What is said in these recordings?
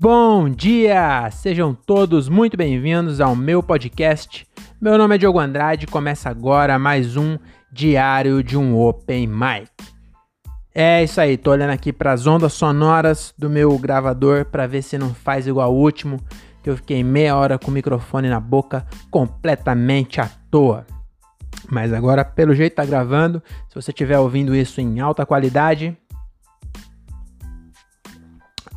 Bom dia! Sejam todos muito bem-vindos ao meu podcast. Meu nome é Diogo Andrade e começa agora mais um diário de um Open Mic. É isso aí, tô olhando aqui para as ondas sonoras do meu gravador para ver se não faz igual ao último, que eu fiquei meia hora com o microfone na boca completamente à toa. Mas agora, pelo jeito, tá gravando. Se você estiver ouvindo isso em alta qualidade,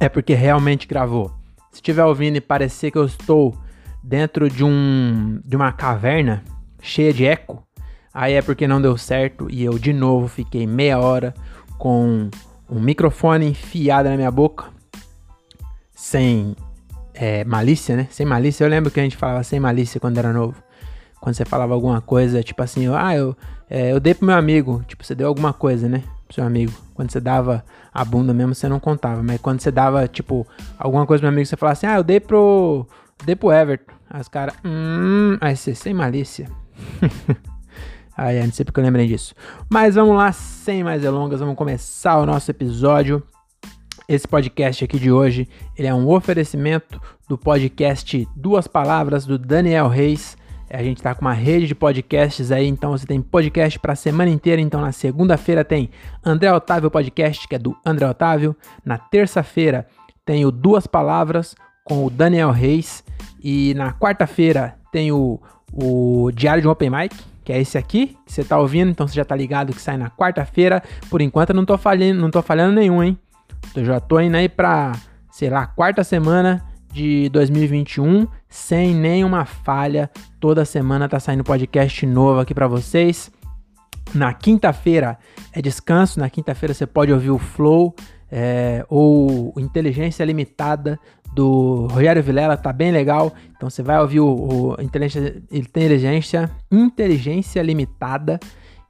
é porque realmente gravou. Se estiver ouvindo e parecer que eu estou dentro de um de uma caverna cheia de eco, aí é porque não deu certo e eu de novo fiquei meia hora com um microfone enfiado na minha boca, sem é, malícia, né? Sem malícia. Eu lembro que a gente falava sem malícia quando era novo. Quando você falava alguma coisa, tipo assim, ah, eu, é, eu dei pro meu amigo. Tipo, você deu alguma coisa, né? Pro seu amigo. Quando você dava a bunda mesmo, você não contava. Mas quando você dava, tipo, alguma coisa pro meu amigo, você falava assim, ah, eu dei pro. Dei pro Everton. Aí caras, hum. Aí você, sem malícia. aí, não sei porque eu lembrei disso. Mas vamos lá, sem mais delongas, vamos começar o nosso episódio. Esse podcast aqui de hoje, ele é um oferecimento do podcast Duas Palavras do Daniel Reis. A gente tá com uma rede de podcasts aí, então você tem podcast para semana inteira. Então na segunda-feira tem André Otávio Podcast, que é do André Otávio. Na terça-feira tem o Duas Palavras com o Daniel Reis. E na quarta-feira tem o, o Diário de Open Mic, que é esse aqui, que você tá ouvindo, então você já tá ligado que sai na quarta-feira. Por enquanto eu não tô falhando, não tô falhando nenhum, hein? Eu já tô indo aí pra, sei lá, quarta semana de 2021 sem nenhuma falha. Toda semana tá saindo podcast novo aqui para vocês. Na quinta-feira é descanso, na quinta-feira você pode ouvir o Flow é, ou Inteligência Limitada do Rogério Vilela, tá bem legal. Então você vai ouvir o, o inteligência, inteligência, inteligência Limitada,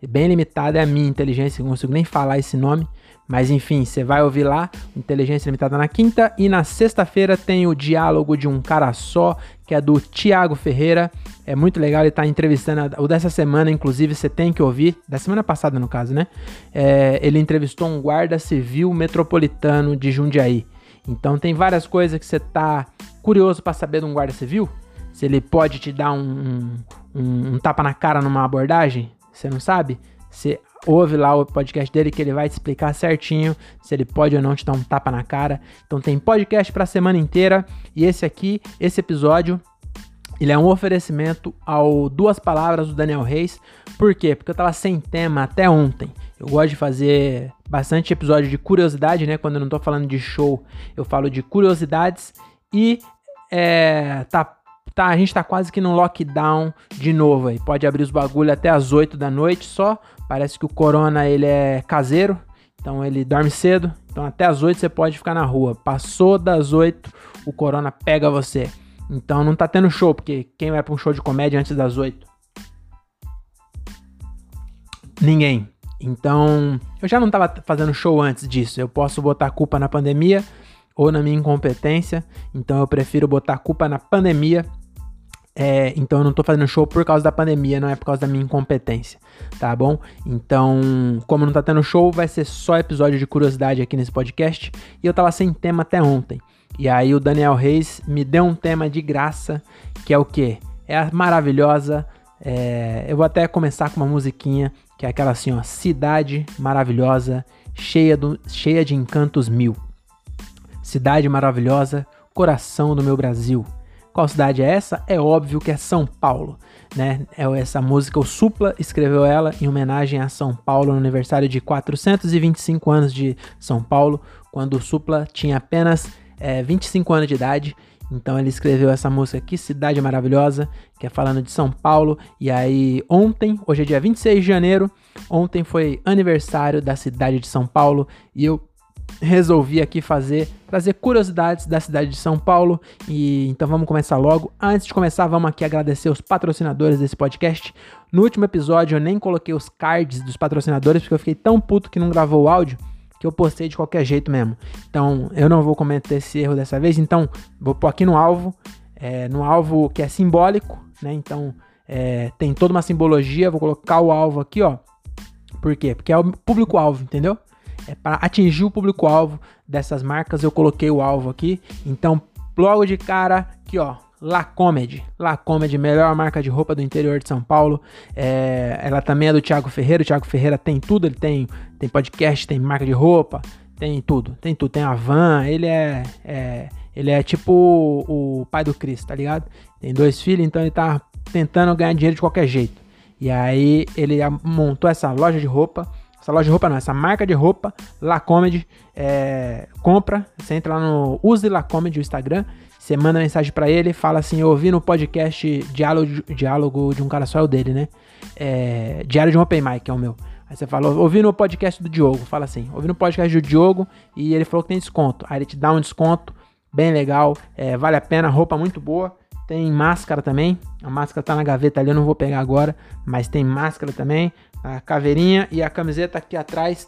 bem limitada é a minha inteligência, não consigo nem falar esse nome. Mas enfim, você vai ouvir lá, Inteligência Limitada na quinta. E na sexta-feira tem o Diálogo de um Cara Só, que é do Tiago Ferreira. É muito legal, ele está entrevistando, o dessa semana, inclusive, você tem que ouvir, da semana passada no caso, né? É, ele entrevistou um guarda civil metropolitano de Jundiaí. Então tem várias coisas que você tá curioso para saber de um guarda civil. Se ele pode te dar um, um, um tapa na cara numa abordagem, você não sabe? Você ouve lá o podcast dele que ele vai te explicar certinho se ele pode ou não te dar um tapa na cara. Então tem podcast para a semana inteira e esse aqui, esse episódio, ele é um oferecimento ao Duas Palavras do Daniel Reis. Por quê? Porque eu tava sem tema até ontem. Eu gosto de fazer bastante episódio de curiosidade, né? Quando eu não tô falando de show, eu falo de curiosidades e é, tá tá, a gente tá quase que no lockdown de novo aí. Pode abrir os bagulho até as 8 da noite só. Parece que o corona ele é caseiro, então ele dorme cedo. Então até as 8 você pode ficar na rua. Passou das 8, o corona pega você. Então não tá tendo show, porque quem vai para um show de comédia antes das 8? Ninguém. Então, eu já não tava fazendo show antes disso. Eu posso botar culpa na pandemia ou na minha incompetência. Então eu prefiro botar culpa na pandemia é, então eu não tô fazendo show por causa da pandemia, não é por causa da minha incompetência, tá bom? Então, como não tá tendo show, vai ser só episódio de curiosidade aqui nesse podcast. E eu tava sem tema até ontem. E aí o Daniel Reis me deu um tema de graça, que é o quê? É a maravilhosa. É, eu vou até começar com uma musiquinha, que é aquela assim, ó, Cidade Maravilhosa, cheia, do, cheia de encantos mil. Cidade maravilhosa, coração do meu Brasil. Qual cidade é essa? É óbvio que é São Paulo, né? É essa música o Supla escreveu ela em homenagem a São Paulo no aniversário de 425 anos de São Paulo, quando o Supla tinha apenas é, 25 anos de idade. Então ele escreveu essa música aqui, Cidade Maravilhosa, que é falando de São Paulo. E aí ontem, hoje é dia 26 de janeiro, ontem foi aniversário da cidade de São Paulo e eu resolvi aqui fazer, trazer curiosidades da cidade de São Paulo. E então vamos começar logo. Antes de começar, vamos aqui agradecer os patrocinadores desse podcast. No último episódio eu nem coloquei os cards dos patrocinadores porque eu fiquei tão puto que não gravou o áudio que eu postei de qualquer jeito mesmo. Então eu não vou cometer esse erro dessa vez. Então vou pôr aqui no alvo, é, no alvo que é simbólico, né? Então é, tem toda uma simbologia. Vou colocar o alvo aqui, ó. Por quê? Porque é o público-alvo, entendeu? É para atingir o público-alvo dessas marcas. Eu coloquei o alvo aqui. Então, logo de cara, aqui ó, La Comedy. La Comedy, melhor marca de roupa do interior de São Paulo. É, ela também é do Thiago Ferreira. O Thiago Ferreira tem tudo. Ele tem, tem podcast, tem marca de roupa, tem tudo. Tem tudo. Tem a van. Ele é, é ele é tipo o, o pai do Chris, tá ligado? Tem dois filhos, então ele tá tentando ganhar dinheiro de qualquer jeito. E aí ele montou essa loja de roupa. Essa loja de roupa não, essa marca de roupa, La Comedy. É, compra, você entra lá no Use La Comedy, o Instagram. Você manda mensagem para ele, fala assim: Eu ouvi no podcast Diálogo, Diálogo de um cara só, é o dele, né? É, Diário de um Open Mic, é o meu. Aí você fala, ouvi no podcast do Diogo, fala assim, ouvi no podcast do Diogo e ele falou que tem desconto. Aí ele te dá um desconto bem legal, é, vale a pena, roupa muito boa. Tem máscara também, a máscara tá na gaveta ali, eu não vou pegar agora, mas tem máscara também, a caveirinha e a camiseta aqui atrás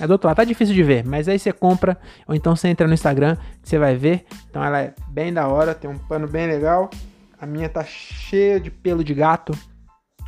é do outro lado, tá difícil de ver, mas aí você compra, ou então você entra no Instagram, você vai ver. Então ela é bem da hora, tem um pano bem legal. A minha tá cheia de pelo de gato,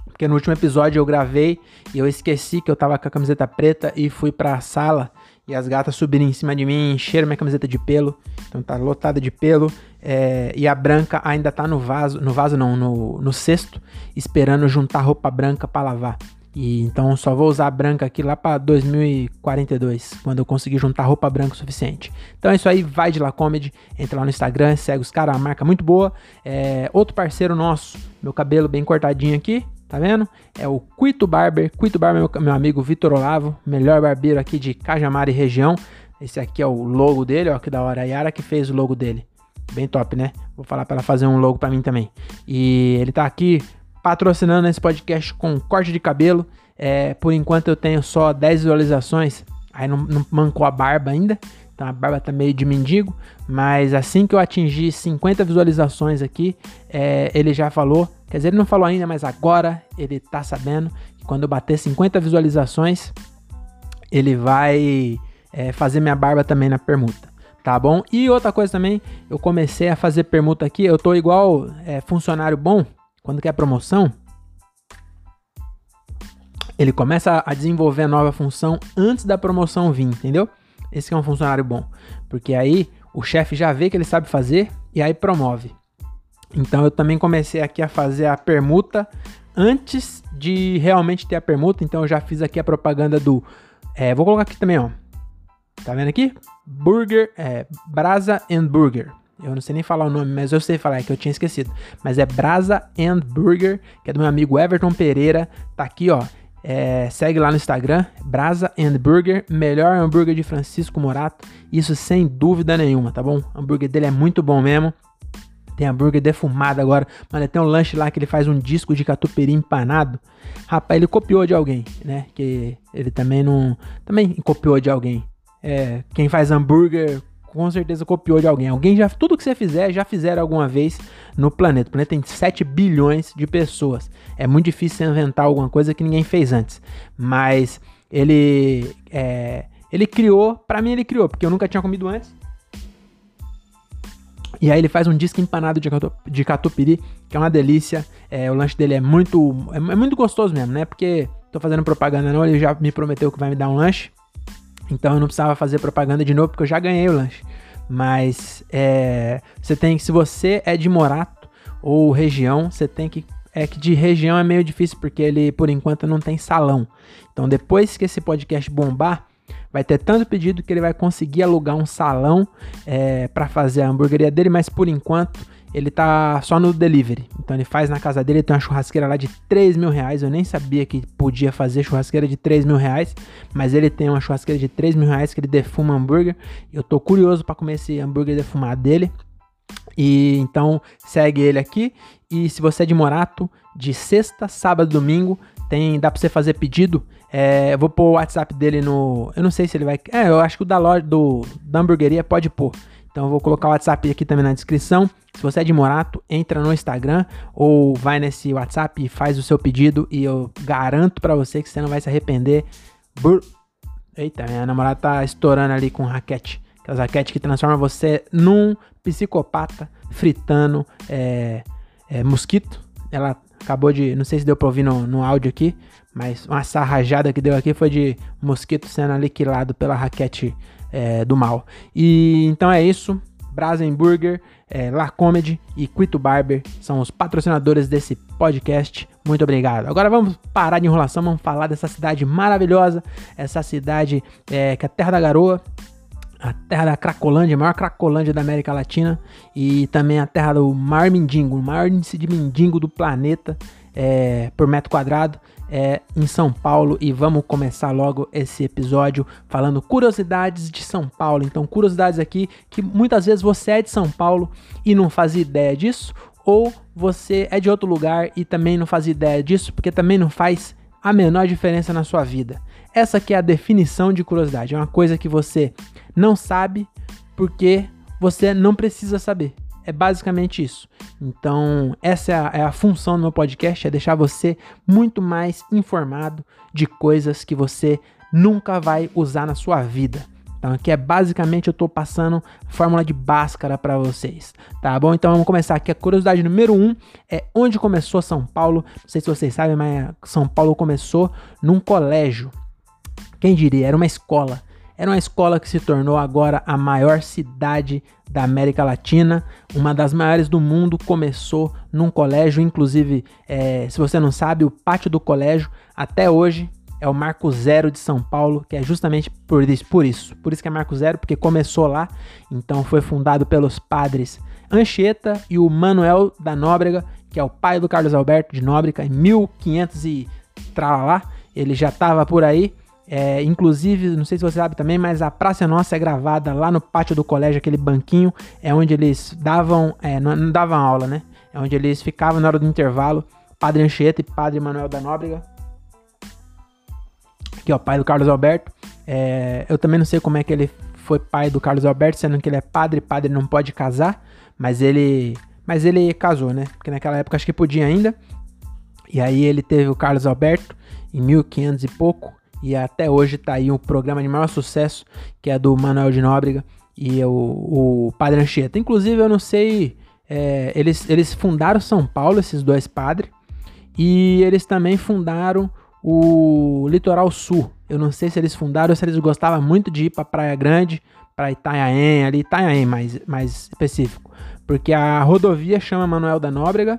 porque no último episódio eu gravei e eu esqueci que eu tava com a camiseta preta e fui pra sala e as gatas subiram em cima de mim, encheram minha camiseta de pelo. Então tá lotada de pelo. É, e a branca ainda tá no vaso, no vaso não, no, no cesto, esperando juntar roupa branca para lavar. E então só vou usar branca aqui lá para 2042, quando eu conseguir juntar roupa branca o suficiente. Então é isso aí, vai de La Comedy, entra lá no Instagram, segue os caras, marca muito boa. É, outro parceiro nosso, meu cabelo bem cortadinho aqui, tá vendo? É o Quito Barber. Quito Barber, meu, meu amigo Vitor Olavo, melhor barbeiro aqui de Cajamar e região. Esse aqui é o logo dele, ó, que da hora. A Yara que fez o logo dele. Bem top, né? Vou falar para ela fazer um logo para mim também. E ele tá aqui patrocinando esse podcast com corte de cabelo. É, por enquanto eu tenho só 10 visualizações. Aí não, não mancou a barba ainda. Então a barba tá meio de mendigo. Mas assim que eu atingir 50 visualizações aqui, é, ele já falou Quer dizer, ele não falou ainda, mas agora ele tá sabendo que quando eu bater 50 visualizações, ele vai é, fazer minha barba também na permuta. Tá bom? E outra coisa também, eu comecei a fazer permuta aqui. Eu tô igual é, funcionário bom, quando quer promoção, ele começa a desenvolver a nova função antes da promoção vir, entendeu? Esse é um funcionário bom, porque aí o chefe já vê que ele sabe fazer e aí promove. Então eu também comecei aqui a fazer a permuta antes de realmente ter a permuta. Então eu já fiz aqui a propaganda do. É, vou colocar aqui também, ó. Tá vendo aqui? Burger, é, Brasa and Burger. Eu não sei nem falar o nome, mas eu sei falar, é que eu tinha esquecido. Mas é Brasa and Burger, que é do meu amigo Everton Pereira. Tá aqui, ó. É, segue lá no Instagram, Brasa and Burger, melhor hambúrguer de Francisco Morato. Isso sem dúvida nenhuma, tá bom? O hambúrguer dele é muito bom mesmo. Tem hambúrguer defumado agora. Mano, tem um lanche lá que ele faz um disco de catupiry empanado. Rapaz, ele copiou de alguém, né? Que ele também não. Também copiou de alguém. É, quem faz hambúrguer com certeza copiou de alguém. Alguém já. Tudo que você fizer, já fizeram alguma vez no planeta. O planeta tem 7 bilhões de pessoas. É muito difícil inventar alguma coisa que ninguém fez antes. Mas ele. É, ele criou, para mim ele criou, porque eu nunca tinha comido antes. E aí ele faz um disco empanado de, de catupiry, que é uma delícia. É, o lanche dele é muito, é, é, muito gostoso mesmo, né? Porque tô fazendo propaganda não, ele já me prometeu que vai me dar um lanche. Então eu não precisava fazer propaganda de novo, porque eu já ganhei o lanche. Mas é, você tem que, se você é de Morato ou região, você tem que é que de região é meio difícil porque ele por enquanto não tem salão. Então depois que esse podcast bombar, vai ter tanto pedido que ele vai conseguir alugar um salão é, para fazer a hamburgueria dele, mas por enquanto ele tá só no delivery. Então ele faz na casa dele, tem uma churrasqueira lá de 3 mil reais. Eu nem sabia que podia fazer churrasqueira de 3 mil reais, mas ele tem uma churrasqueira de 3 mil reais que ele defuma hambúrguer. Eu tô curioso para comer esse hambúrguer defumado dele. E então segue ele aqui. E se você é de Morato, de sexta, sábado, domingo, tem dá para você fazer pedido. É, eu vou pôr o WhatsApp dele no. Eu não sei se ele vai. É, eu acho que o da loja do, da hamburgueria pode pôr. Então eu vou colocar o WhatsApp aqui também na descrição. Se você é de Morato, entra no Instagram ou vai nesse WhatsApp e faz o seu pedido e eu garanto para você que você não vai se arrepender. Bur... Eita, minha namorada tá estourando ali com raquete. Aquelas raquetes que transformam você num psicopata fritando é, é, mosquito. Ela acabou de. Não sei se deu pra ouvir no, no áudio aqui, mas uma sarrajada que deu aqui foi de mosquito sendo aniquilado pela raquete é, do mal. E então é isso. Brasenburger, é, La Comedy e Quito Barber são os patrocinadores desse podcast. Muito obrigado. Agora vamos parar de enrolação, vamos falar dessa cidade maravilhosa, essa cidade é, que é a terra da garoa, a terra da Cracolândia, a maior Cracolândia da América Latina e também a terra do maior mendigo, o maior índice de mendigo do planeta é, por metro quadrado é, em São Paulo e vamos começar logo esse episódio falando curiosidades de São Paulo. Então, curiosidades aqui que muitas vezes você é de São Paulo e não faz ideia disso, ou você é de outro lugar e também não faz ideia disso, porque também não faz a menor diferença na sua vida. Essa aqui é a definição de curiosidade, é uma coisa que você não sabe porque você não precisa saber. É basicamente isso. Então, essa é a, é a, função do meu podcast: é deixar você muito mais informado de coisas que você nunca vai usar na sua vida. Então, aqui é basicamente eu estou passando fórmula de Bhaskara para vocês, tá bom? Então, vamos começar aqui. A curiosidade número um é onde começou São Paulo. Não sei se vocês sabem, mas São Paulo começou num colégio. Quem diria? Era uma escola. Era uma escola que se tornou agora a maior cidade da América Latina, uma das maiores do mundo. Começou num colégio, inclusive, é, se você não sabe, o pátio do colégio até hoje é o Marco Zero de São Paulo, que é justamente por isso, por isso. Por isso que é Marco Zero, porque começou lá. Então foi fundado pelos padres Anchieta e o Manuel da Nóbrega, que é o pai do Carlos Alberto de Nóbrega, em 1500 e tralá. Ele já estava por aí. É, inclusive, não sei se você sabe também, mas a Praça Nossa é gravada lá no pátio do colégio, aquele banquinho, é onde eles davam, é, não, não, davam aula, né? É onde eles ficavam na hora do intervalo, Padre Anchieta e Padre Manuel da Nóbrega. Aqui, ó, pai do Carlos Alberto. É, eu também não sei como é que ele foi pai do Carlos Alberto, sendo que ele é padre, padre não pode casar, mas ele, mas ele casou, né? Porque naquela época acho que podia ainda. E aí ele teve o Carlos Alberto em 1500 e pouco, e até hoje tá aí um programa de maior sucesso, que é do Manuel de Nóbrega e o, o Padre Anchieta. Inclusive, eu não sei, é, eles, eles fundaram São Paulo, esses dois padres, e eles também fundaram o Litoral Sul. Eu não sei se eles fundaram ou se eles gostavam muito de ir para Praia Grande, para Itanhaém, ali Itanhaém mais, mais específico. Porque a rodovia chama Manuel da Nóbrega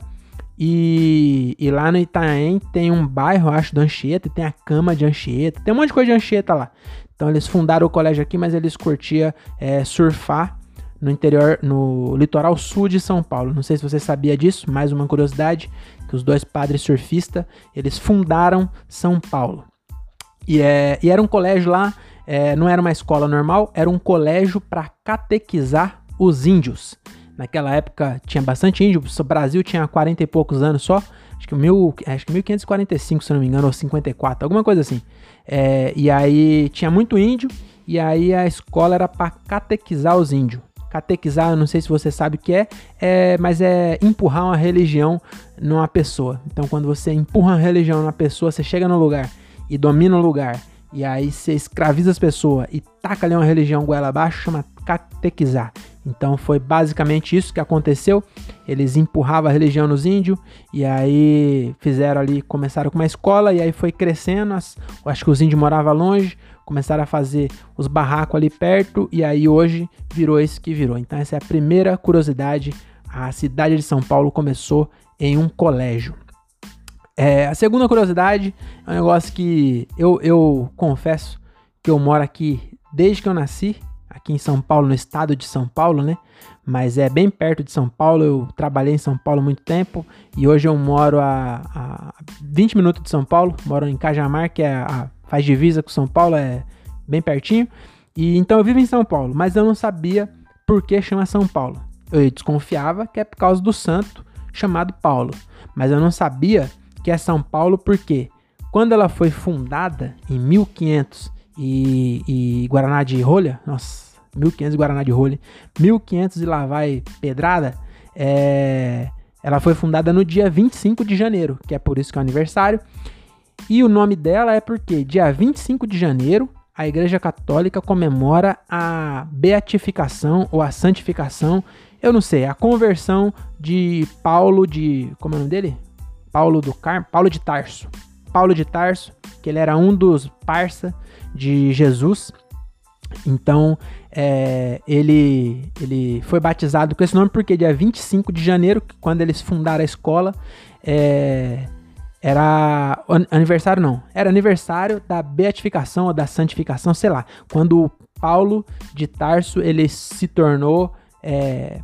e, e lá no Itaém tem um bairro, acho, do Anchieta, tem a cama de Anchieta, tem um monte de coisa de Anchieta lá. Então eles fundaram o colégio aqui, mas eles curtiam é, surfar no interior, no litoral sul de São Paulo. Não sei se você sabia disso, mais uma curiosidade, que os dois padres surfistas, eles fundaram São Paulo. E, é, e era um colégio lá, é, não era uma escola normal, era um colégio para catequizar os índios. Naquela época tinha bastante índio, o Brasil tinha 40 e poucos anos só, acho que, mil, acho que 1545, se não me engano, ou 54, alguma coisa assim. É, e aí tinha muito índio, e aí a escola era para catequizar os índios. Catequizar, eu não sei se você sabe o que é, é, mas é empurrar uma religião numa pessoa. Então, quando você empurra uma religião numa pessoa, você chega no lugar e domina o lugar, e aí você escraviza as pessoas e taca ali uma religião goela abaixo, chama catequizar. Então foi basicamente isso que aconteceu. Eles empurravam a religião nos índios e aí fizeram ali, começaram com uma escola e aí foi crescendo. As, acho que os índios moravam longe, começaram a fazer os barracos ali perto e aí hoje virou isso que virou. Então essa é a primeira curiosidade. A cidade de São Paulo começou em um colégio. É, a segunda curiosidade é um negócio que eu, eu confesso que eu moro aqui desde que eu nasci aqui em São Paulo, no estado de São Paulo, né? Mas é bem perto de São Paulo. Eu trabalhei em São Paulo muito tempo e hoje eu moro a, a 20 minutos de São Paulo. Moro em Cajamar, que é a, faz divisa com São Paulo, é bem pertinho. E então eu vivo em São Paulo, mas eu não sabia por que chama São Paulo. Eu desconfiava que é por causa do santo chamado Paulo, mas eu não sabia que é São Paulo porque quando ela foi fundada em 1500 e, e Guaraná de rolha, nossa, 1500 Guaraná de rolha, 1500 e lá vai pedrada, é, ela foi fundada no dia 25 de janeiro, que é por isso que é o aniversário. E o nome dela é porque dia 25 de janeiro a Igreja Católica comemora a beatificação ou a santificação, eu não sei, a conversão de Paulo de, como é o nome dele? Paulo do Car, Paulo de Tarso. Paulo de Tarso, que ele era um dos parça de Jesus. Então, é, ele, ele foi batizado com esse nome porque dia 25 de janeiro, quando eles fundaram a escola, é, era aniversário não, era aniversário da beatificação ou da santificação, sei lá, quando Paulo de Tarso ele se tornou é,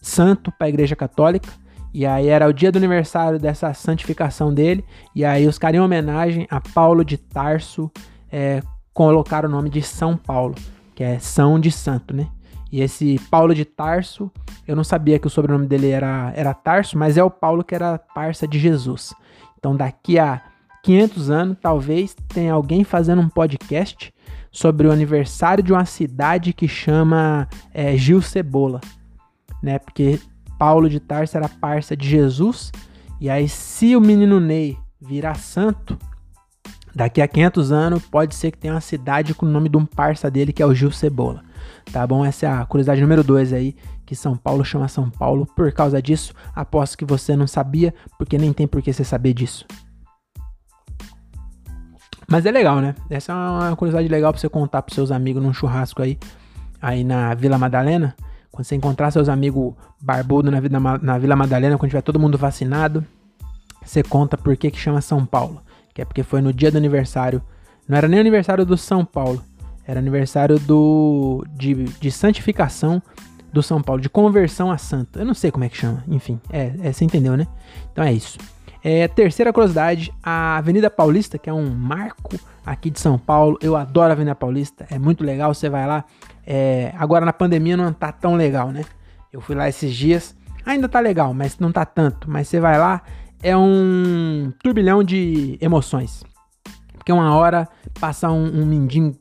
santo para a Igreja Católica. E aí era o dia do aniversário dessa santificação dele. E aí os caras, em homenagem a Paulo de Tarso, é, colocaram o nome de São Paulo, que é São de Santo, né? E esse Paulo de Tarso, eu não sabia que o sobrenome dele era, era Tarso, mas é o Paulo que era parça de Jesus. Então daqui a 500 anos, talvez tenha alguém fazendo um podcast sobre o aniversário de uma cidade que chama é, Gil Cebola, né? Porque Paulo de Tarso era parça de Jesus, e aí se o menino Ney virar santo, Daqui a 500 anos, pode ser que tenha uma cidade com o nome de um parça dele, que é o Gil Cebola. Tá bom? Essa é a curiosidade número 2 aí, que São Paulo chama São Paulo. Por causa disso, aposto que você não sabia, porque nem tem por que você saber disso. Mas é legal, né? Essa é uma curiosidade legal pra você contar pros seus amigos num churrasco aí, aí na Vila Madalena. Quando você encontrar seus amigos barbudos na, na Vila Madalena, quando tiver todo mundo vacinado, você conta por que que chama São Paulo que é porque foi no dia do aniversário. Não era nem aniversário do São Paulo, era aniversário do de, de santificação do São Paulo, de conversão a santo. Eu não sei como é que chama, enfim, é, é você entendeu, né? Então é isso. É, terceira curiosidade, a Avenida Paulista, que é um marco aqui de São Paulo. Eu adoro a Avenida Paulista, é muito legal. Você vai lá. É, agora na pandemia não tá tão legal, né? Eu fui lá esses dias, ainda tá legal, mas não tá tanto. Mas você vai lá, é um turbilhão de emoções. Porque uma hora passar um, um mindinho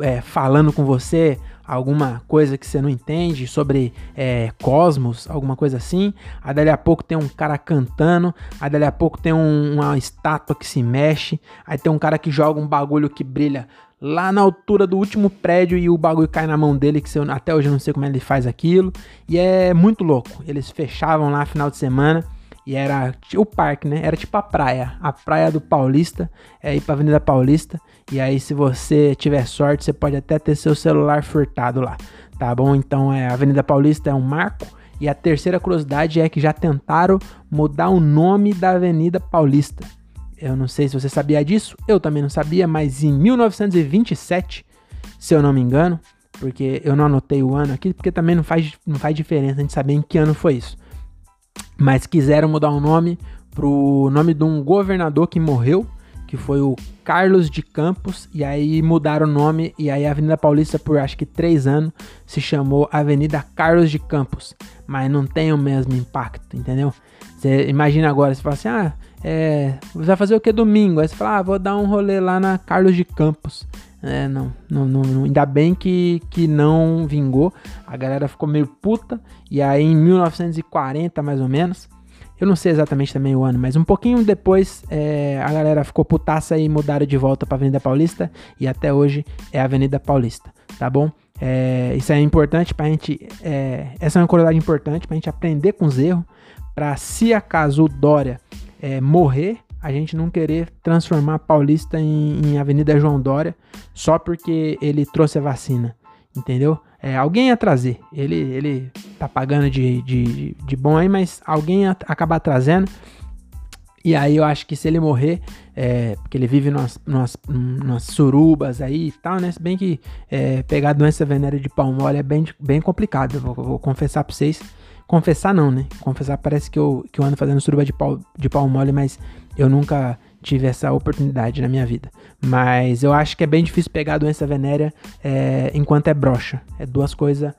é, falando com você alguma coisa que você não entende sobre é, cosmos, alguma coisa assim. Aí dali a pouco tem um cara cantando, aí dali a pouco tem um, uma estátua que se mexe, aí tem um cara que joga um bagulho que brilha lá na altura do último prédio e o bagulho cai na mão dele, que até hoje eu não sei como ele faz aquilo. E é muito louco. Eles fechavam lá final de semana e era o parque, né? Era tipo a praia. A praia do Paulista. É ir pra Avenida Paulista. E aí, se você tiver sorte, você pode até ter seu celular furtado lá. Tá bom? Então, é, a Avenida Paulista é um marco. E a terceira curiosidade é que já tentaram mudar o nome da Avenida Paulista. Eu não sei se você sabia disso, eu também não sabia, mas em 1927, se eu não me engano, porque eu não anotei o ano aqui, porque também não faz, não faz diferença a gente saber em que ano foi isso mas quiseram mudar o nome pro nome de um governador que morreu, que foi o Carlos de Campos, e aí mudaram o nome, e aí a Avenida Paulista, por acho que três anos, se chamou Avenida Carlos de Campos, mas não tem o mesmo impacto, entendeu? Você imagina agora, você fala assim, ah, é, você vai fazer o que domingo? Aí você fala, ah, vou dar um rolê lá na Carlos de Campos. É, não, não, não, ainda bem que, que não vingou. A galera ficou meio puta. E aí em 1940, mais ou menos, eu não sei exatamente também o ano, mas um pouquinho depois é, a galera ficou putaça e mudaram de volta para Avenida Paulista. E até hoje é Avenida Paulista, tá bom? É, isso é importante pra gente. É, essa é uma curiosidade importante pra gente aprender com os erros. Pra se acaso o Dória é, morrer, a gente não querer transformar Paulista em, em, Avenida João Dória só porque ele trouxe a vacina, entendeu? É, alguém ia trazer, ele, ele tá pagando de, de, de bom aí, mas alguém ia acabar trazendo. E aí eu acho que se ele morrer, é, porque ele vive nas, nas, nas surubas aí e tal, né? Se bem que é, pegar doença venérea de palmole é bem, bem complicado, eu vou, vou confessar pra vocês. Confessar não, né? Confessar parece que eu, que eu ando fazendo suruba de pau, de pau mole, mas eu nunca tive essa oportunidade na minha vida. Mas eu acho que é bem difícil pegar a doença venérea é, enquanto é broxa. É duas coisas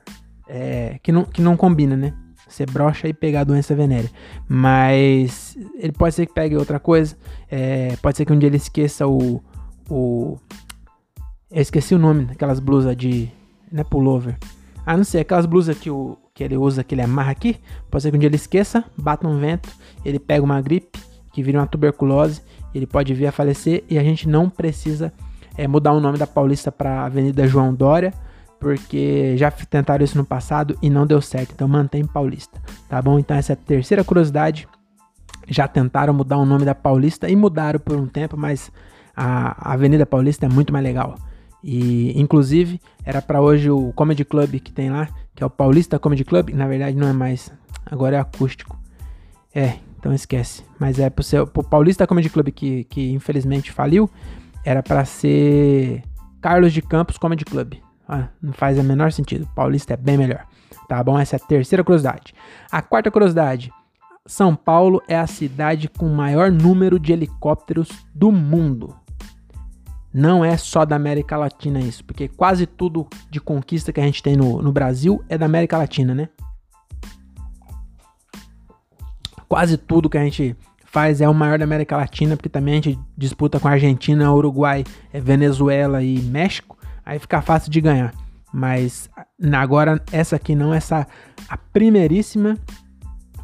é, que, não, que não combina, né? Ser broxa e pegar a doença venérea. Mas ele pode ser que pegue outra coisa. É, pode ser que um dia ele esqueça o. o eu esqueci o nome daquelas blusas de. Não é pullover. Ah, não sei, aquelas blusas que, o, que ele usa, que ele amarra aqui. Pode ser que um dia ele esqueça, bata um vento, ele pega uma gripe que vira uma tuberculose, ele pode vir a falecer e a gente não precisa é, mudar o nome da Paulista para Avenida João Dória, porque já tentaram isso no passado e não deu certo. Então mantém Paulista, tá bom? Então essa é a terceira curiosidade. Já tentaram mudar o nome da Paulista e mudaram por um tempo, mas a Avenida Paulista é muito mais legal. E inclusive era para hoje o Comedy Club que tem lá, que é o Paulista Comedy Club, na verdade não é mais, agora é acústico. É, então esquece. Mas é pro, seu, pro Paulista Comedy Club que, que infelizmente faliu, era para ser Carlos de Campos Comedy Club. Ah, não faz o menor sentido. Paulista é bem melhor. Tá bom? Essa é a terceira curiosidade. A quarta curiosidade. São Paulo é a cidade com maior número de helicópteros do mundo. Não é só da América Latina isso, porque quase tudo de conquista que a gente tem no, no Brasil é da América Latina, né? Quase tudo que a gente faz é o maior da América Latina, porque também a gente disputa com a Argentina, Uruguai, é Venezuela e México, aí fica fácil de ganhar. Mas agora essa aqui não, essa a primeiríssima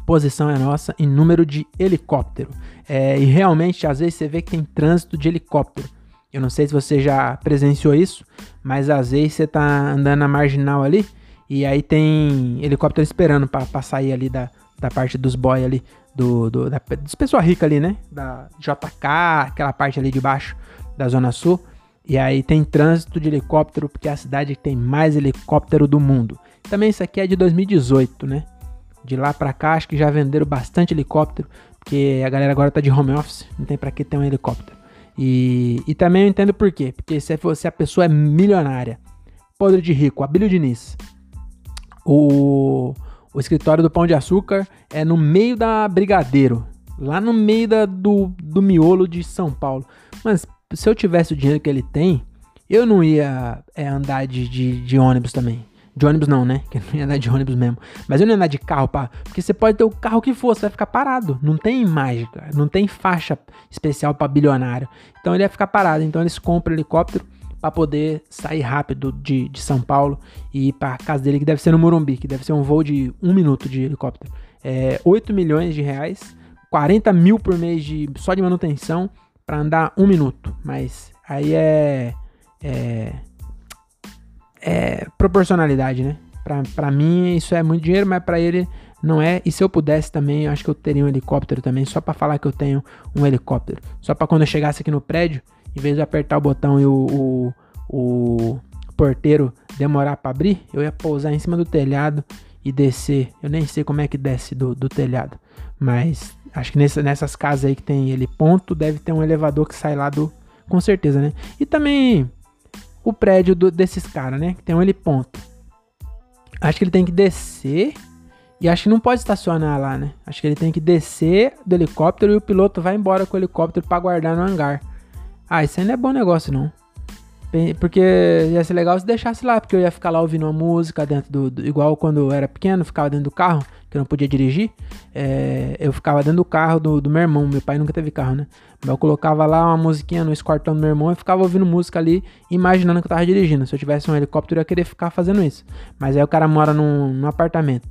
posição é nossa em número de helicóptero. É, e realmente às vezes você vê que tem trânsito de helicóptero. Eu não sei se você já presenciou isso, mas às vezes você tá andando na marginal ali e aí tem helicóptero esperando para sair ali da, da parte dos boy ali, do, do, da, dos pessoas ricas ali, né? Da JK, aquela parte ali de baixo da Zona Sul. E aí tem trânsito de helicóptero, porque é a cidade que tem mais helicóptero do mundo. Também isso aqui é de 2018, né? De lá pra cá, acho que já venderam bastante helicóptero, porque a galera agora tá de home office, não tem pra que ter um helicóptero. E, e também eu entendo por quê. Porque se, se a pessoa é milionária, podre de rico, Abílio Diniz, o, o escritório do Pão de Açúcar é no meio da Brigadeiro, lá no meio da, do, do miolo de São Paulo. Mas se eu tivesse o dinheiro que ele tem, eu não ia é, andar de, de, de ônibus também. De ônibus não, né? Que não ia andar de ônibus mesmo. Mas eu não ia andar de carro, pá. Porque você pode ter o carro que for, você vai ficar parado. Não tem mágica, não tem faixa especial para bilionário. Então ele ia ficar parado. Então eles compram helicóptero para poder sair rápido de, de São Paulo e ir para casa dele, que deve ser no Morumbi, que deve ser um voo de um minuto de helicóptero. É, 8 milhões de reais, 40 mil por mês de, só de manutenção para andar um minuto. Mas aí é. É, é proporcionalidade, né? Para mim isso é muito dinheiro, mas para ele não é. E se eu pudesse também, eu acho que eu teria um helicóptero também, só para falar que eu tenho um helicóptero. Só para quando eu chegasse aqui no prédio, em vez de apertar o botão e o, o, o porteiro demorar para abrir, eu ia pousar em cima do telhado e descer. Eu nem sei como é que desce do, do telhado, mas acho que nessa, nessas casas aí que tem ele ponto, deve ter um elevador que sai lá do. Com certeza, né? E também o prédio do, desses caras, né? Que tem um heliponto. Acho que ele tem que descer. E acho que não pode estacionar lá, né? Acho que ele tem que descer do helicóptero e o piloto vai embora com o helicóptero para guardar no hangar. Ah, isso aí não é bom negócio, não. Porque ia ser legal se deixasse lá, porque eu ia ficar lá ouvindo uma música dentro do. do igual quando eu era pequeno, ficava dentro do carro, que eu não podia dirigir. É, eu ficava dentro do carro do, do meu irmão. Meu pai nunca teve carro, né? Mas eu colocava lá uma musiquinha no escortão do meu irmão e ficava ouvindo música ali, imaginando que eu tava dirigindo. Se eu tivesse um helicóptero, eu ia querer ficar fazendo isso. Mas aí o cara mora num, num apartamento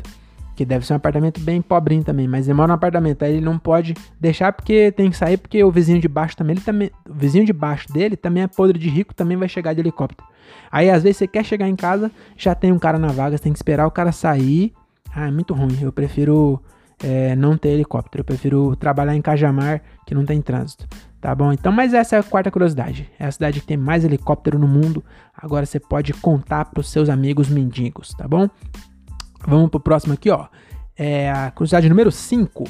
que deve ser um apartamento bem pobrinho também, mas ele mora num apartamento, aí ele não pode deixar porque tem que sair porque o vizinho de baixo também, ele também, o vizinho de baixo dele também é podre de rico, também vai chegar de helicóptero. Aí às vezes você quer chegar em casa, já tem um cara na vaga, você tem que esperar o cara sair. Ah, é muito ruim. Eu prefiro é, não ter helicóptero, eu prefiro trabalhar em Cajamar, que não tem trânsito. Tá bom? Então, mas essa é a quarta curiosidade. É a cidade que tem mais helicóptero no mundo. Agora você pode contar para os seus amigos mendigos, tá bom? Vamos pro próximo aqui, ó. É a curiosidade número 5.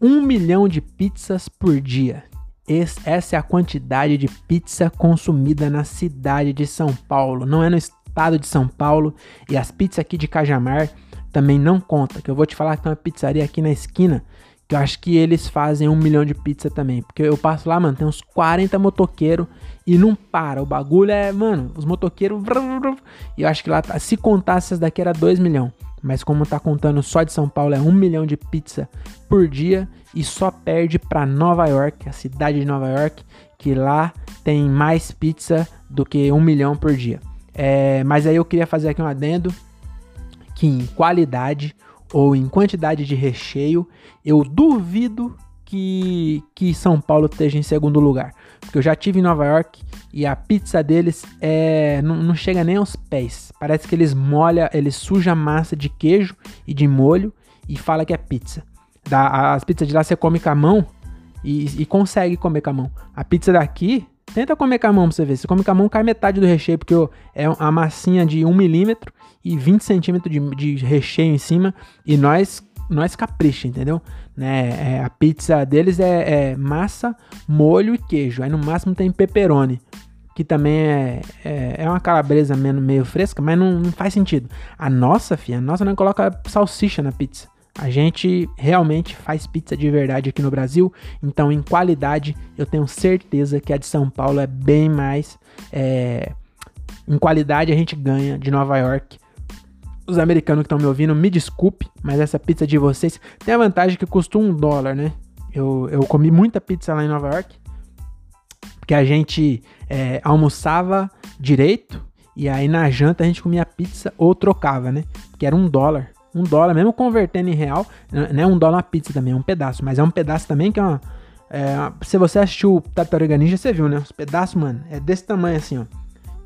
1 milhão de pizzas por dia. Esse, essa é a quantidade de pizza consumida na cidade de São Paulo. Não é no estado de São Paulo. E as pizzas aqui de Cajamar também não conta. Que eu vou te falar que tem uma pizzaria aqui na esquina. Eu acho que eles fazem um milhão de pizza também. Porque eu passo lá, mano, tem uns 40 motoqueiros e não para. O bagulho é, mano, os motoqueiros. E eu acho que lá, tá, se contasse essas daqui era 2 milhões. Mas como tá contando só de São Paulo, é 1 milhão de pizza por dia. E só perde para Nova York, a cidade de Nova York, que lá tem mais pizza do que 1 milhão por dia. É, mas aí eu queria fazer aqui um adendo que em qualidade ou em quantidade de recheio, eu duvido que, que São Paulo esteja em segundo lugar. Porque eu já tive em Nova York e a pizza deles é não, não chega nem aos pés. Parece que eles molha, eles suja a massa de queijo e de molho e fala que é pizza. Da, as pizzas de lá você come com a mão e, e, consegue comer com a mão. A pizza daqui, tenta comer com a mão pra você ver. Se come com a mão, cai metade do recheio, porque é uma massinha de 1 milímetro e 20 centímetros de, de recheio em cima. E nós nós capricha, entendeu? Né? É, a pizza deles é, é, massa, molho e queijo. Aí no máximo tem pepperoni, que também é, é, é uma calabresa meio, meio fresca, mas não, não, faz sentido. A nossa, filha, a nossa não coloca salsicha na pizza. A gente realmente faz pizza de verdade aqui no Brasil, então em qualidade eu tenho certeza que a de São Paulo é bem mais. É, em qualidade a gente ganha de Nova York os americanos que estão me ouvindo, me desculpe, mas essa pizza de vocês tem a vantagem que custa um dólar, né? Eu, eu comi muita pizza lá em Nova York, porque a gente é, almoçava direito e aí na janta a gente comia pizza ou trocava, né? Que era um dólar. Um dólar, mesmo convertendo em real, não é um dólar uma pizza também, é um pedaço, mas é um pedaço também que é uma. É, se você assistiu Tartaruga Ninja, você viu, né? Os pedaços, mano, é desse tamanho assim, ó.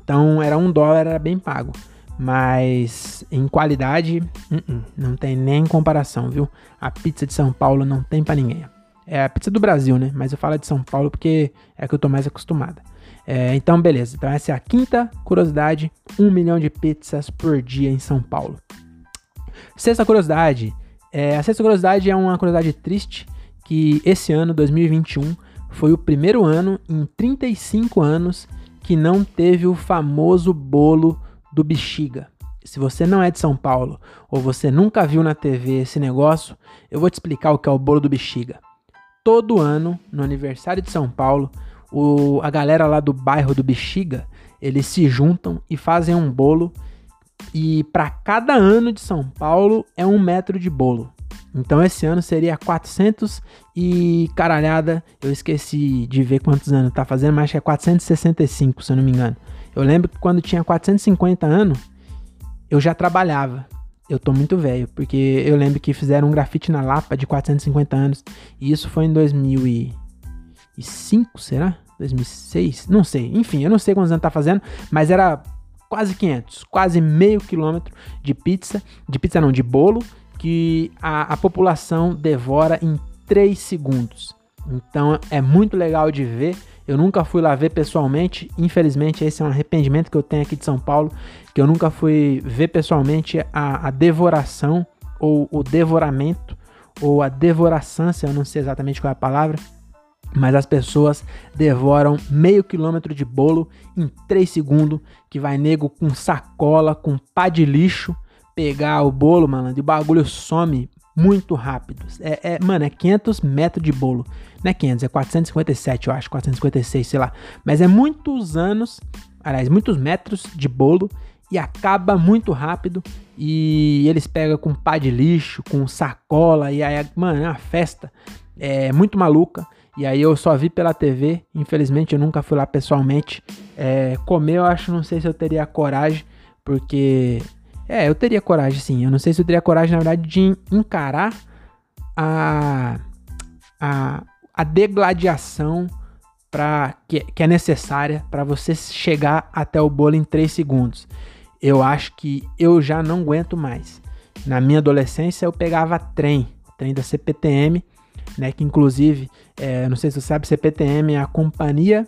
Então era um dólar, era bem pago. Mas em qualidade, uh -uh, não tem nem comparação, viu? A pizza de São Paulo não tem para ninguém. É a pizza do Brasil, né? Mas eu falo de São Paulo porque é que eu tô mais acostumada. É, então, beleza. Então, essa é a quinta curiosidade: um milhão de pizzas por dia em São Paulo. Sexta curiosidade: é, a sexta curiosidade é uma curiosidade triste que esse ano, 2021, foi o primeiro ano em 35 anos que não teve o famoso bolo do Bexiga. Se você não é de São Paulo ou você nunca viu na TV esse negócio, eu vou te explicar o que é o bolo do Bexiga. Todo ano, no aniversário de São Paulo, o, a galera lá do bairro do Bexiga, eles se juntam e fazem um bolo. E para cada ano de São Paulo é um metro de bolo. Então esse ano seria 400 e caralhada, eu esqueci de ver quantos anos tá fazendo, mas acho que é 465, se eu não me engano. Eu lembro que quando tinha 450 anos, eu já trabalhava. Eu tô muito velho, porque eu lembro que fizeram um grafite na Lapa de 450 anos. E isso foi em 2005, será? 2006? Não sei. Enfim, eu não sei quantos anos tá fazendo, mas era quase 500, quase meio quilômetro de pizza, de pizza não, de bolo, que a, a população devora em 3 segundos. Então é muito legal de ver eu nunca fui lá ver pessoalmente. Infelizmente, esse é um arrependimento que eu tenho aqui de São Paulo, que eu nunca fui ver pessoalmente a, a devoração ou o devoramento ou a devoraçância, eu não sei exatamente qual é a palavra, mas as pessoas devoram meio quilômetro de bolo em 3 segundos, que vai nego com sacola, com pá de lixo, pegar o bolo, mano, e o bagulho some muito rápido. É, é, mano, é 500 metros de bolo. Não é 500, é 457, eu acho, 456, sei lá. Mas é muitos anos, aliás, muitos metros de bolo e acaba muito rápido. E eles pegam com pá de lixo, com sacola, e aí, mano, é uma festa. É muito maluca. E aí eu só vi pela TV, infelizmente eu nunca fui lá pessoalmente. É, comer eu acho, não sei se eu teria coragem, porque é, eu teria coragem, sim. Eu não sei se eu teria coragem, na verdade, de encarar a, a, a degladiação pra, que, que é necessária para você chegar até o bolo em 3 segundos. Eu acho que eu já não aguento mais. Na minha adolescência, eu pegava trem, trem da CPTM, né? Que inclusive, é, não sei se você sabe, CPTM é a companhia.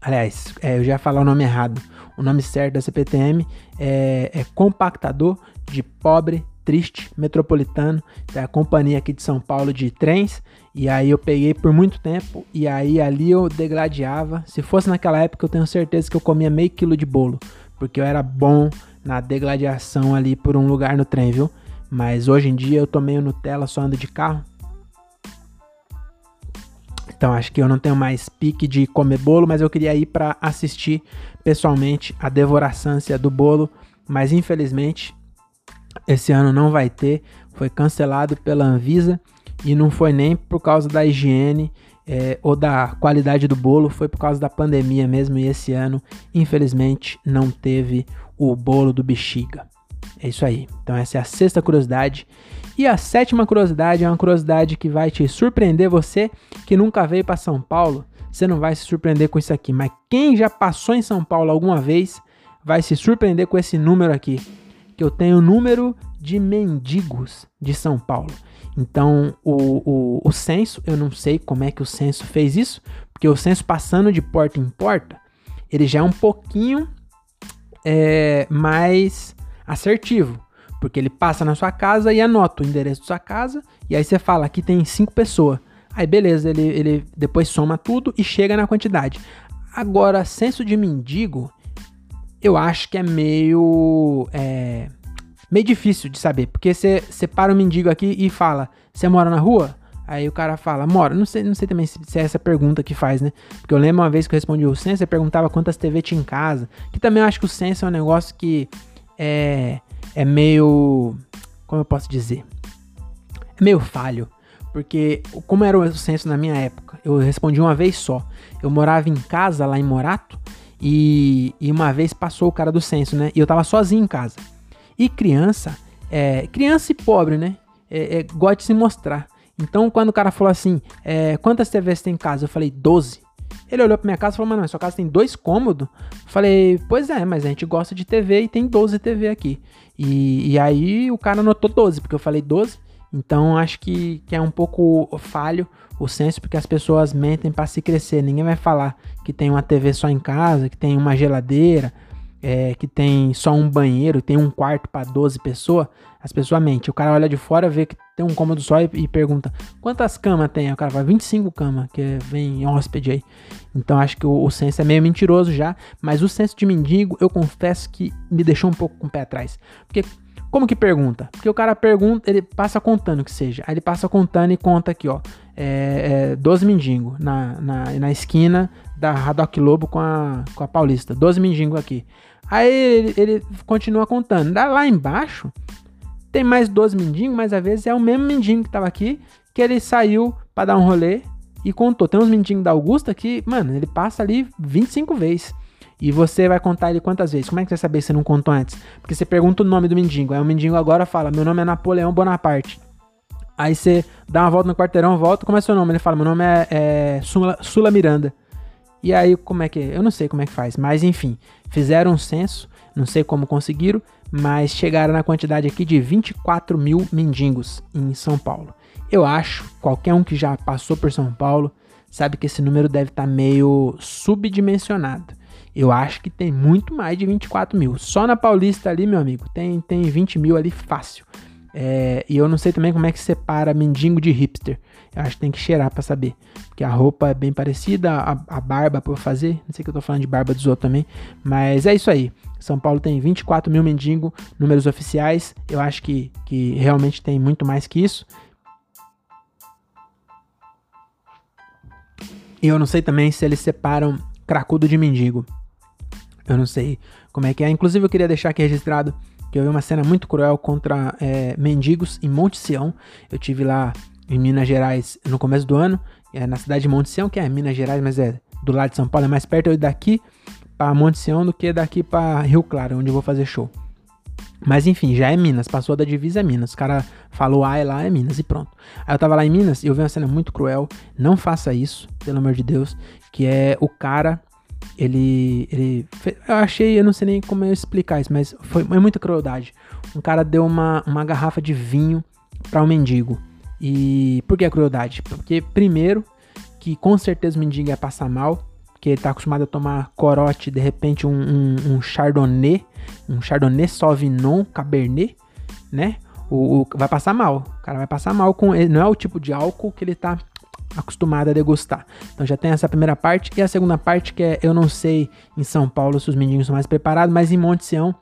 Aliás, é, eu já ia falar o nome errado. O nome certo da CPTM é, é Compactador de Pobre Triste Metropolitano, é a companhia aqui de São Paulo de trens. E aí eu peguei por muito tempo e aí ali eu degladiava. Se fosse naquela época, eu tenho certeza que eu comia meio quilo de bolo, porque eu era bom na degladiação ali por um lugar no trem, viu? Mas hoje em dia eu tô meio Nutella, só ando de carro. Então acho que eu não tenho mais pique de comer bolo, mas eu queria ir para assistir pessoalmente a devoraçância do bolo, mas infelizmente esse ano não vai ter, foi cancelado pela Anvisa e não foi nem por causa da higiene é, ou da qualidade do bolo, foi por causa da pandemia mesmo. E esse ano, infelizmente, não teve o bolo do bexiga. É isso aí. Então, essa é a sexta curiosidade. E a sétima curiosidade é uma curiosidade que vai te surpreender você que nunca veio para São Paulo. Você não vai se surpreender com isso aqui, mas quem já passou em São Paulo alguma vez vai se surpreender com esse número aqui, que eu tenho o número de mendigos de São Paulo. Então, o, o, o censo, eu não sei como é que o censo fez isso, porque o censo passando de porta em porta, ele já é um pouquinho é, mais assertivo. Porque ele passa na sua casa e anota o endereço da sua casa, e aí você fala, aqui tem cinco pessoas. Aí beleza, ele, ele depois soma tudo e chega na quantidade. Agora, censo de mendigo, eu acho que é meio. É, meio difícil de saber. Porque você para o mendigo aqui e fala: Você mora na rua? Aí o cara fala, mora. Não sei, não sei também se, se, é essa pergunta que faz, né? Porque eu lembro uma vez que eu respondi o censo, você perguntava quantas TV tinha em casa. Que também eu acho que o censo é um negócio que é, é meio. Como eu posso dizer? É meio falho. Porque, como era o censo na minha época, eu respondi uma vez só. Eu morava em casa lá em Morato e, e uma vez passou o cara do censo, né? E eu tava sozinho em casa. E criança, é, criança e pobre, né? É, é, gosta de se mostrar. Então, quando o cara falou assim, é, quantas TVs tem em casa? Eu falei, 12. Ele olhou pra minha casa e falou, mano, sua casa tem dois cômodos? Falei, pois é, mas a gente gosta de TV e tem 12 TV aqui. E, e aí o cara anotou 12, porque eu falei 12. Então acho que, que é um pouco falho o senso, porque as pessoas mentem para se crescer. Ninguém vai falar que tem uma TV só em casa, que tem uma geladeira, é, que tem só um banheiro, tem um quarto para 12 pessoas, as pessoas mentem. O cara olha de fora, vê que tem um cômodo só e, e pergunta: quantas camas tem? O cara fala: 25 camas, que vem hóspede aí. Então acho que o, o senso é meio mentiroso já, mas o senso de mendigo, eu confesso que me deixou um pouco com o pé atrás. Porque como que pergunta? Porque o cara pergunta, ele passa contando que seja. Aí ele passa contando e conta aqui, ó. É, é 12 mendigos na, na, na esquina da Radoc Lobo com a, com a Paulista. 12 mendigos aqui. Aí ele, ele continua contando. Lá embaixo tem mais 12 mendigos, mas às vezes é o mesmo mendigo que tava aqui, que ele saiu para dar um rolê e contou. Tem uns mendigos da Augusta que, mano, ele passa ali 25 vezes. E você vai contar ele quantas vezes? Como é que você vai saber se não contou antes? Porque você pergunta o nome do mendigo. Aí o mendigo agora fala: Meu nome é Napoleão Bonaparte. Aí você dá uma volta no quarteirão, volta, como é seu nome? Ele fala: Meu nome é, é Sula, Sula Miranda. E aí, como é que. Eu não sei como é que faz, mas enfim, fizeram um censo, não sei como conseguiram, mas chegaram na quantidade aqui de 24 mil mendigos em São Paulo. Eu acho, qualquer um que já passou por São Paulo, sabe que esse número deve estar tá meio subdimensionado. Eu acho que tem muito mais de 24 mil. Só na Paulista ali, meu amigo, tem, tem 20 mil ali fácil. É, e eu não sei também como é que separa mendigo de hipster. Eu acho que tem que cheirar para saber. Porque a roupa é bem parecida, a, a barba por fazer. Não sei que eu tô falando de barba dos outros também. Mas é isso aí. São Paulo tem 24 mil mendigos, números oficiais. Eu acho que, que realmente tem muito mais que isso. E eu não sei também se eles separam cracudo de mendigo. Eu não sei como é que é. Inclusive, eu queria deixar aqui registrado que eu vi uma cena muito cruel contra é, mendigos em Monte Sião. Eu tive lá em Minas Gerais no começo do ano, é, na cidade de Monte Sião, que é Minas Gerais, mas é do lado de São Paulo, é mais perto daqui para Monte Sião do que daqui para Rio Claro, onde eu vou fazer show. Mas enfim, já é Minas, passou da divisa é Minas. O cara falou ah, é lá, é Minas e pronto. Aí eu tava lá em Minas e eu vi uma cena muito cruel. Não faça isso, pelo amor de Deus. Que é o cara ele, ele eu achei, eu não sei nem como eu explicar isso, mas foi é muita crueldade. Um cara deu uma, uma garrafa de vinho para um mendigo. E por que a crueldade? Porque primeiro que com certeza o mendigo ia passar mal, porque ele tá acostumado a tomar corote, de repente um, um, um chardonnay, um chardonnay sauvignon cabernet, né? O, o, vai passar mal. O cara vai passar mal com ele. Não é o tipo de álcool que ele tá acostumado a degustar. Então já tem essa primeira parte. E a segunda parte que é, eu não sei em São Paulo se os mendigos são mais preparados, mas em Monte Sião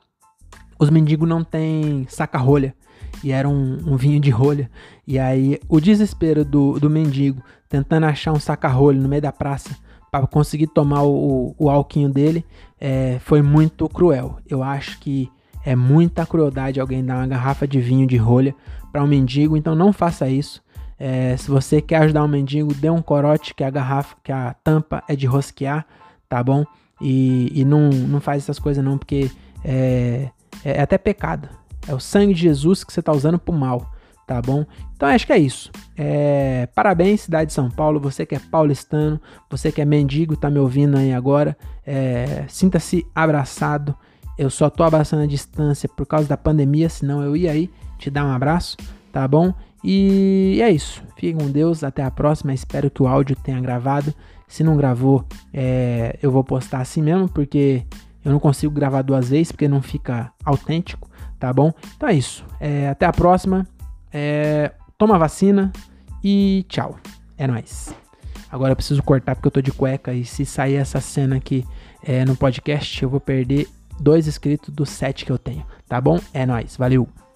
os mendigos não têm saca-rolha. E era um, um, vinho de rolha. E aí o desespero do, do mendigo tentando achar um saca-rolha no meio da praça para conseguir tomar o, o, o alquinho dele é, foi muito cruel. Eu acho que é muita crueldade alguém dar uma garrafa de vinho de rolha para um mendigo, então não faça isso. É, se você quer ajudar um mendigo, dê um corote que a garrafa, que a tampa é de rosquear, tá bom? E, e não, não faz essas coisas não, porque é, é, até pecado. É o sangue de Jesus que você tá usando pro mal, tá bom? Então acho que é isso. É, parabéns, cidade de São Paulo. Você que é paulistano, você que é mendigo, tá me ouvindo aí agora. É, Sinta-se abraçado. Eu só tô abraçando a distância por causa da pandemia, senão eu ia aí te dar um abraço, tá bom? E é isso. Fiquem com Deus. Até a próxima. Espero que o áudio tenha gravado. Se não gravou, é, eu vou postar assim mesmo, porque eu não consigo gravar duas vezes, porque não fica autêntico, tá bom? Então é isso. É, até a próxima. É, toma vacina e tchau. É nóis. Agora eu preciso cortar porque eu tô de cueca e se sair essa cena aqui é, no podcast, eu vou perder dois inscritos dos sete que eu tenho, tá bom? É nóis. Valeu!